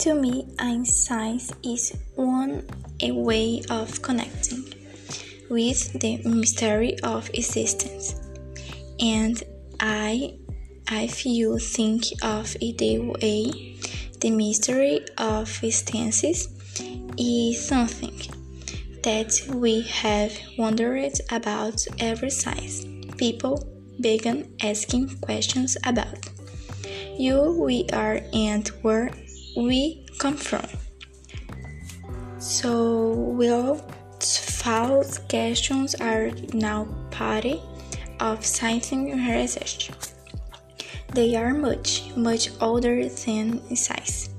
To me, science is one a way of connecting with the mystery of existence. And I if you think of it the way the mystery of existence is something that we have wondered about ever since people began asking questions about you we are and where we come from. So, will false questions are now part of scientific research. They are much, much older than science.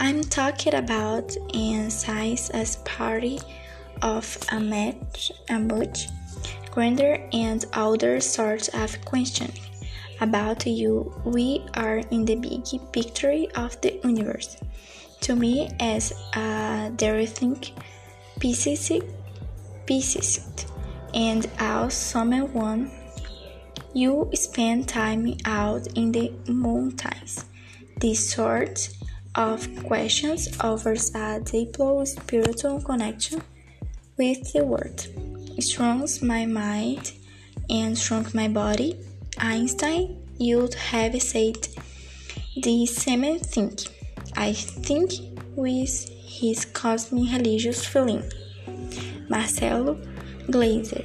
I'm talking about in science as part of a much, a much grander and older sort of question about you we are in the big picture of the universe. To me, as a think pieces, pieces, and as someone you spend time out in the mountains. This sort of questions offers a deeply spiritual connection with the world. It strengthens my mind and strong my body Einstein you would have said the same thing. I think with his cosmic religious feeling. Marcelo Gleiser